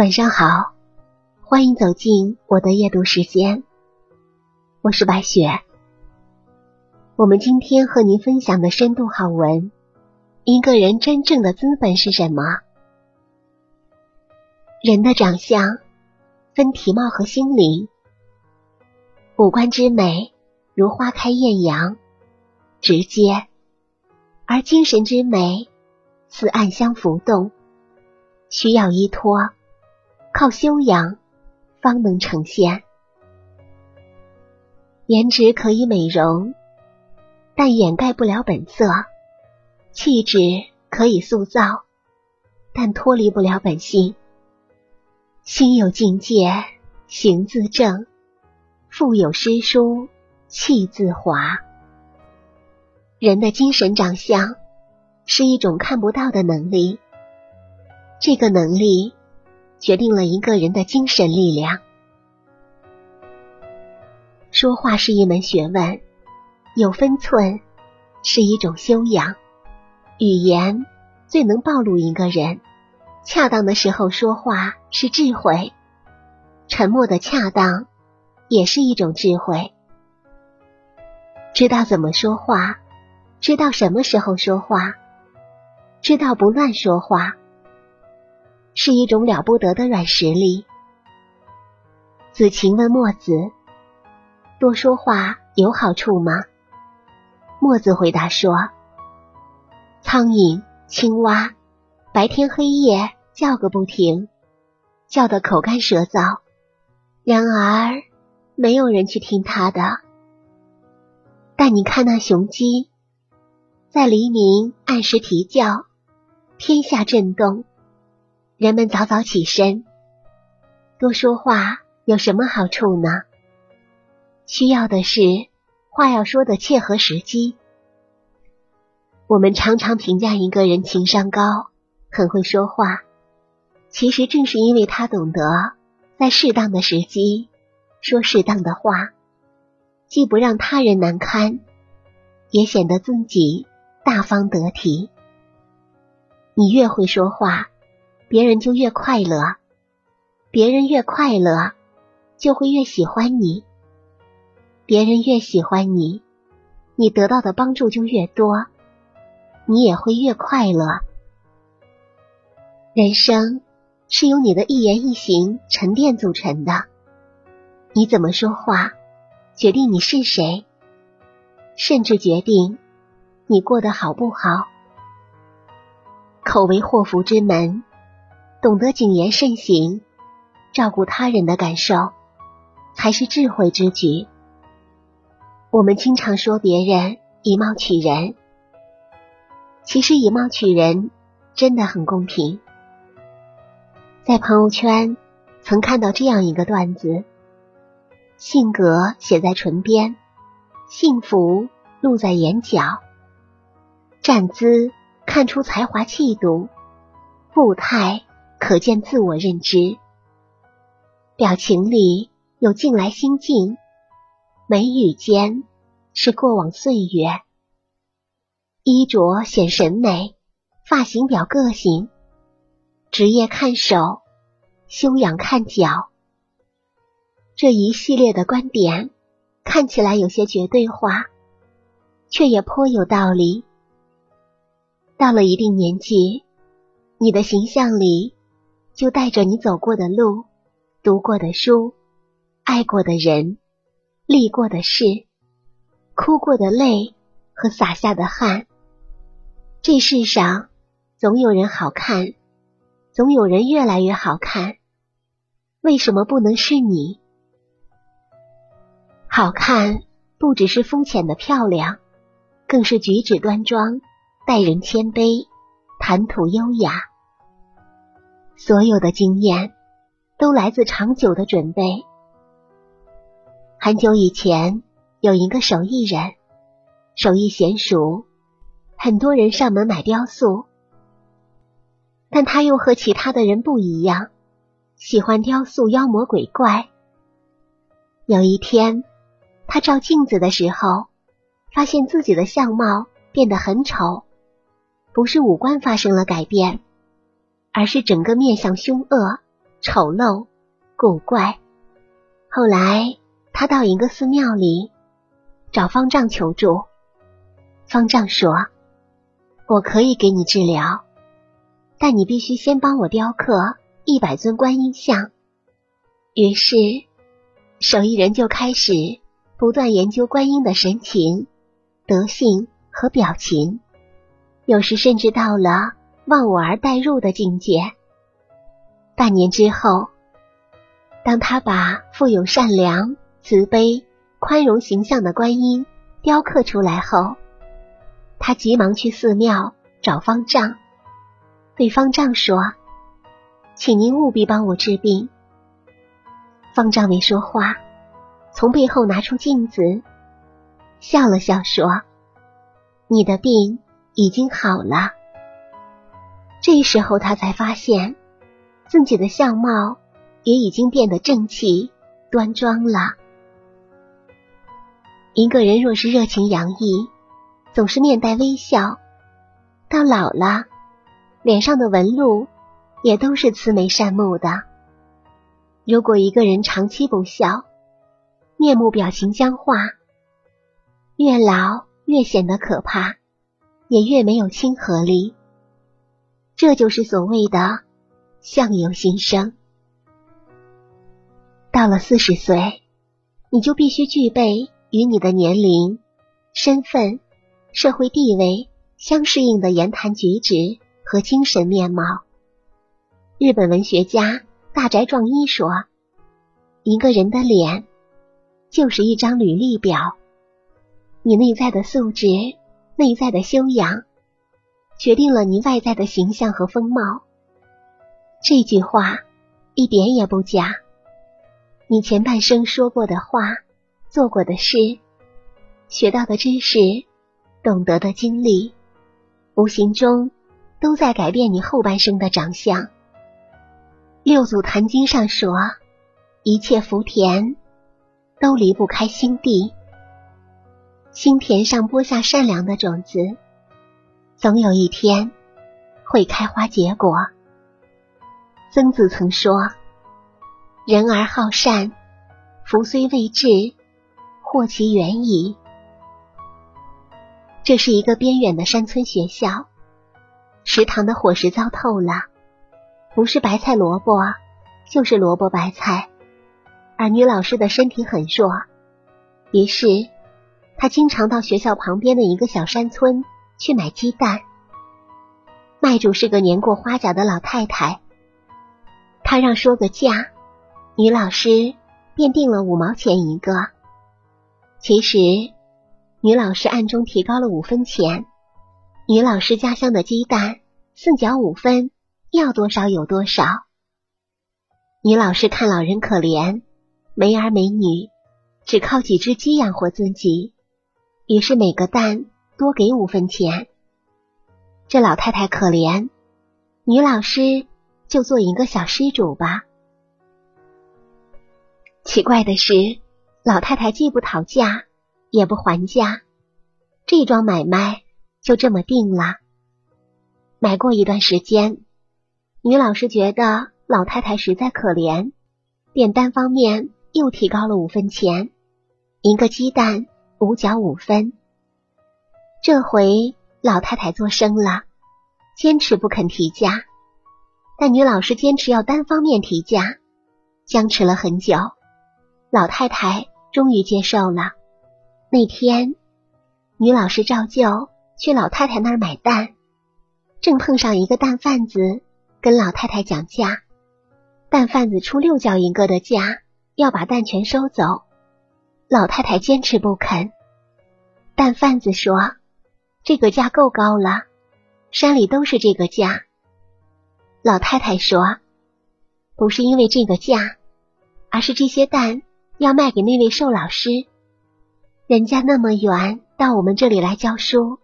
晚上好，欢迎走进我的夜读时间，我是白雪。我们今天和您分享的深度好文：一个人真正的资本是什么？人的长相分体貌和心灵，五官之美如花开艳阳，直接；而精神之美似暗香浮动，需要依托。靠修养方能呈现。颜值可以美容，但掩盖不了本色；气质可以塑造，但脱离不了本性。心有境界，行自正；腹有诗书，气自华。人的精神长相是一种看不到的能力，这个能力。决定了一个人的精神力量。说话是一门学问，有分寸是一种修养。语言最能暴露一个人。恰当的时候说话是智慧，沉默的恰当也是一种智慧。知道怎么说话，知道什么时候说话，知道不乱说话。是一种了不得的软实力。子晴问墨子：“多说话有好处吗？”墨子回答说：“苍蝇、青蛙，白天黑夜叫个不停，叫得口干舌燥，然而没有人去听他的。但你看那雄鸡，在黎明按时啼叫，天下震动。”人们早早起身，多说话有什么好处呢？需要的是话要说的切合时机。我们常常评价一个人情商高，很会说话，其实正是因为他懂得在适当的时机说适当的话，既不让他人难堪，也显得自己大方得体。你越会说话。别人就越快乐，别人越快乐，就会越喜欢你。别人越喜欢你，你得到的帮助就越多，你也会越快乐。人生是由你的一言一行沉淀组成的，你怎么说话，决定你是谁，甚至决定你过得好不好。口为祸福之门。懂得谨言慎行，照顾他人的感受，才是智慧之举。我们经常说别人以貌取人，其实以貌取人真的很公平。在朋友圈曾看到这样一个段子：性格写在唇边，幸福露在眼角，站姿看出才华气度，步态。可见自我认知，表情里有近来心境，眉宇间是过往岁月，衣着显审美，发型表个性，职业看手，修养看脚。这一系列的观点看起来有些绝对化，却也颇有道理。到了一定年纪，你的形象里。就带着你走过的路、读过的书、爱过的人、历过的事、哭过的泪和洒下的汗。这世上总有人好看，总有人越来越好看。为什么不能是你？好看不只是肤浅的漂亮，更是举止端庄、待人谦卑、谈吐优雅。所有的经验都来自长久的准备。很久以前，有一个手艺人，手艺娴熟，很多人上门买雕塑，但他又和其他的人不一样，喜欢雕塑妖魔鬼怪。有一天，他照镜子的时候，发现自己的相貌变得很丑，不是五官发生了改变。而是整个面相凶恶，丑陋、古怪。后来，他到一个寺庙里找方丈求助。方丈说：“我可以给你治疗，但你必须先帮我雕刻一百尊观音像。”于是，手艺人就开始不断研究观音的神情、德性和表情，有时甚至到了忘我而代入的境界。半年之后，当他把富有善良、慈悲、宽容形象的观音雕刻出来后，他急忙去寺庙找方丈，对方丈说：“请您务必帮我治病。”方丈没说话，从背后拿出镜子，笑了笑说：“你的病已经好了。”这时候他才发现自己的相貌也已经变得正气端庄了。一个人若是热情洋溢，总是面带微笑，到老了，脸上的纹路也都是慈眉善目的。如果一个人长期不笑，面目表情僵化，越老越显得可怕，也越没有亲和力。这就是所谓的相由心生。到了四十岁，你就必须具备与你的年龄、身份、社会地位相适应的言谈举止和精神面貌。日本文学家。大宅壮一说：“一个人的脸就是一张履历表，你内在的素质、内在的修养，决定了你外在的形象和风貌。”这句话一点也不假。你前半生说过的话、做过的事、学到的知识、懂得的经历，无形中都在改变你后半生的长相。六祖坛经上说：“一切福田都离不开心地，心田上播下善良的种子，总有一天会开花结果。”曾子曾说：“人而好善，福虽未至，祸其远矣。”这是一个边远的山村学校，食堂的伙食糟透了。不是白菜萝卜，就是萝卜白菜。而女老师的身体很弱，于是她经常到学校旁边的一个小山村去买鸡蛋。卖主是个年过花甲的老太太，她让说个价，女老师便定了五毛钱一个。其实女老师暗中提高了五分钱。女老师家乡的鸡蛋四角五分。要多少有多少。女老师看老人可怜，没儿没女，只靠几只鸡养活自己，于是每个蛋多给五分钱。这老太太可怜，女老师就做一个小施主吧。奇怪的是，老太太既不讨价，也不还价，这桩买卖就这么定了。买过一段时间。女老师觉得老太太实在可怜，便单方面又提高了五分钱，一个鸡蛋五角五分。这回老太太做声了，坚持不肯提价，但女老师坚持要单方面提价，僵持了很久，老太太终于接受了。那天，女老师照旧去老太太那儿买蛋，正碰上一个蛋贩子。跟老太太讲价，蛋贩子出六角一个的价，要把蛋全收走。老太太坚持不肯。蛋贩子说：“这个价够高了，山里都是这个价。”老太太说：“不是因为这个价，而是这些蛋要卖给那位寿老师，人家那么远到我们这里来教书，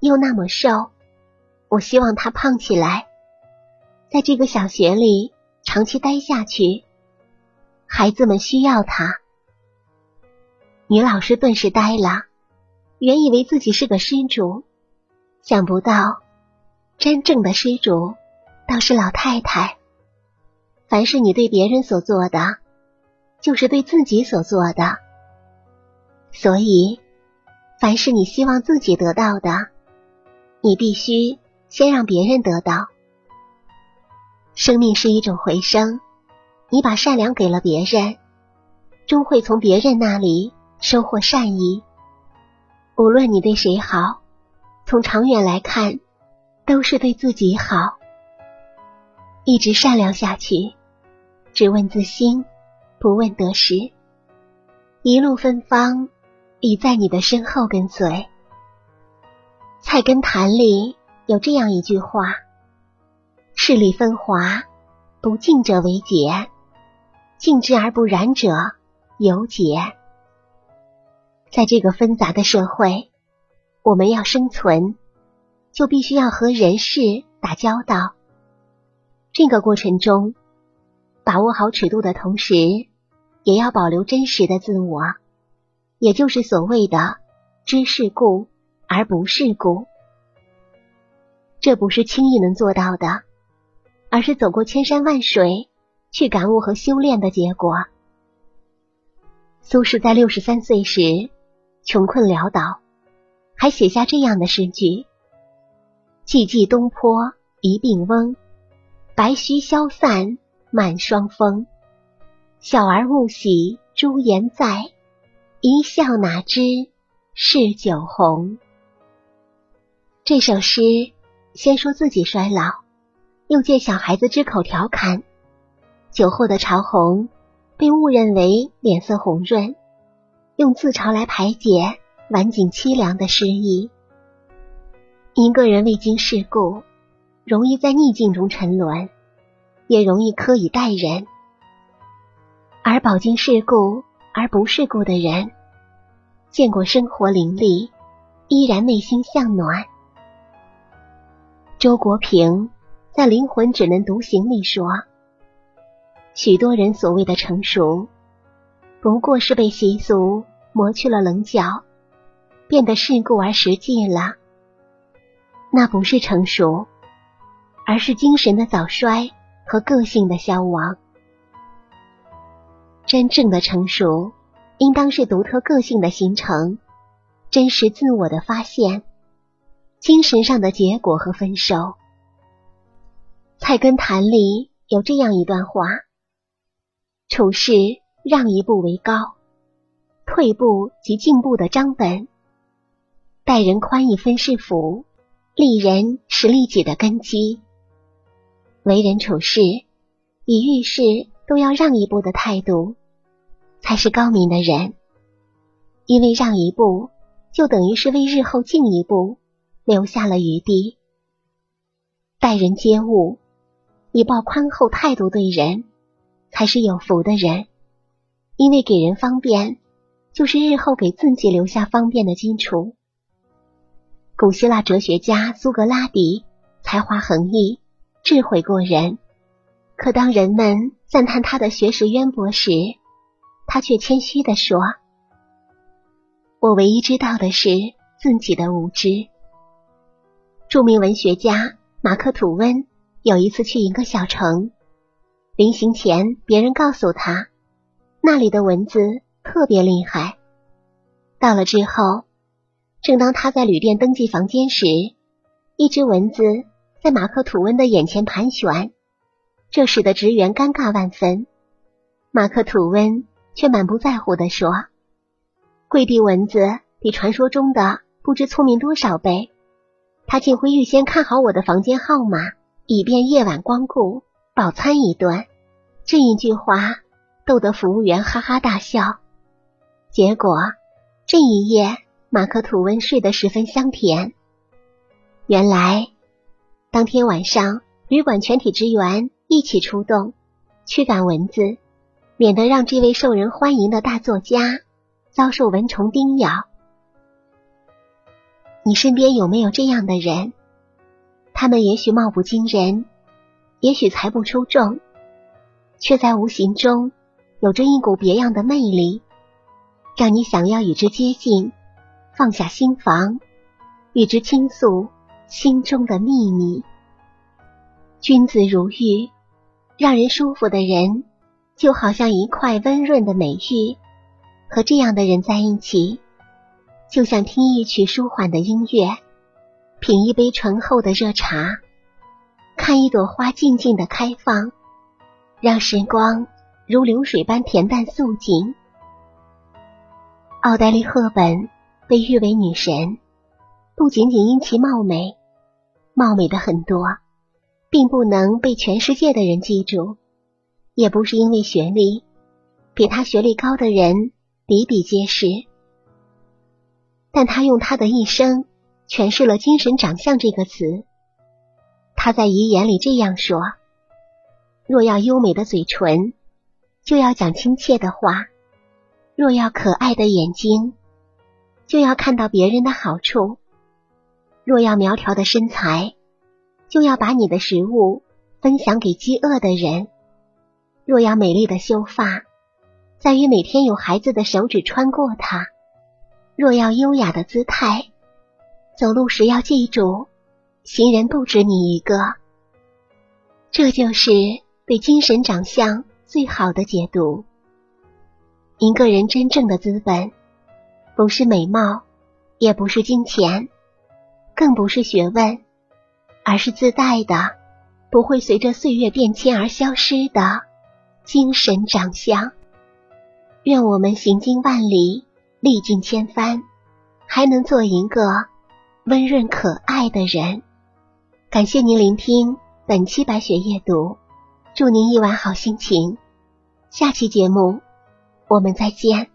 又那么瘦，我希望他胖起来。”在这个小学里长期待下去，孩子们需要他。女老师顿时呆了，原以为自己是个施主，想不到真正的施主倒是老太太。凡是你对别人所做的，就是对自己所做的。所以，凡是你希望自己得到的，你必须先让别人得到。生命是一种回声，你把善良给了别人，终会从别人那里收获善意。无论你对谁好，从长远来看，都是对自己好。一直善良下去。只问自心，不问得失。一路芬芳，已在你的身后跟随。《菜根谭》里有这样一句话：“势力分华，不敬者为洁；敬之而不染者，犹洁。”在这个纷杂的社会，我们要生存，就必须要和人事打交道。这个过程中，把握好尺度的同时，也要保留真实的自我，也就是所谓的知世故而不世故。这不是轻易能做到的，而是走过千山万水去感悟和修炼的结果。苏轼在六十三岁时穷困潦倒，还写下这样的诗句：“寂寂东坡一病翁，白须消散。”满霜风，小儿勿喜朱颜在，一笑哪知是酒红。这首诗先说自己衰老，又借小孩子之口调侃酒后的潮红，被误认为脸色红润，用自嘲来排解晚景凄凉的诗意。一个人未经世故，容易在逆境中沉沦。也容易苛以待人，而饱经世故而不世故的人，见过生活凌厉，依然内心向暖。周国平在《灵魂只能独行》里说：“许多人所谓的成熟，不过是被习俗磨去了棱角，变得世故而实际了。那不是成熟，而是精神的早衰。”和个性的消亡，真正的成熟，应当是独特个性的形成，真实自我的发现，精神上的结果和分手。《菜根谭》里有这样一段话：处事让一步为高，退步即进步的章本；待人宽一分是福，利人是利己的根基。为人处事，以遇事都要让一步的态度，才是高明的人。因为让一步，就等于是为日后进一步留下了余地。待人接物，以抱宽厚态度对人，才是有福的人。因为给人方便，就是日后给自己留下方便的基础。古希腊哲学家苏格拉底才华横溢。智慧过人，可当人们赞叹他的学识渊博时，他却谦虚的说：“我唯一知道的是自己的无知。”著名文学家马克吐温有一次去一个小城，临行前，别人告诉他那里的蚊子特别厉害。到了之后，正当他在旅店登记房间时，一只蚊子。在马克吐温的眼前盘旋，这使得职员尴尬万分。马克吐温却满不在乎的说：“贵地蚊子比传说中的不知聪明多少倍，他竟会预先看好我的房间号码，以便夜晚光顾饱餐一顿。”这一句话逗得服务员哈哈大笑。结果这一夜，马克吐温睡得十分香甜。原来。当天晚上，旅馆全体职员一起出动驱赶蚊子，免得让这位受人欢迎的大作家遭受蚊虫叮咬。你身边有没有这样的人？他们也许貌不惊人，也许才不出众，却在无形中有着一股别样的魅力，让你想要与之接近，放下心防，与之倾诉。心中的秘密，君子如玉，让人舒服的人，就好像一块温润的美玉。和这样的人在一起，就像听一曲舒缓的音乐，品一杯醇厚的热茶，看一朵花静静的开放，让时光如流水般恬淡素净。奥黛丽·赫本被誉为女神，不仅仅因其貌美，貌美的很多，并不能被全世界的人记住，也不是因为学历，比她学历高的人。比比皆是，但他用他的一生诠释了“精神长相”这个词。他在遗言里这样说：“若要优美的嘴唇，就要讲亲切的话；若要可爱的眼睛，就要看到别人的好处；若要苗条的身材，就要把你的食物分享给饥饿的人；若要美丽的秀发。”在于每天有孩子的手指穿过它。若要优雅的姿态，走路时要记住，行人不止你一个。这就是对精神长相最好的解读。一个人真正的资本，不是美貌，也不是金钱，更不是学问，而是自带的，不会随着岁月变迁而消失的精神长相。愿我们行经万里，历尽千帆，还能做一个温润可爱的人。感谢您聆听本期白雪夜读，祝您一晚好心情。下期节目我们再见。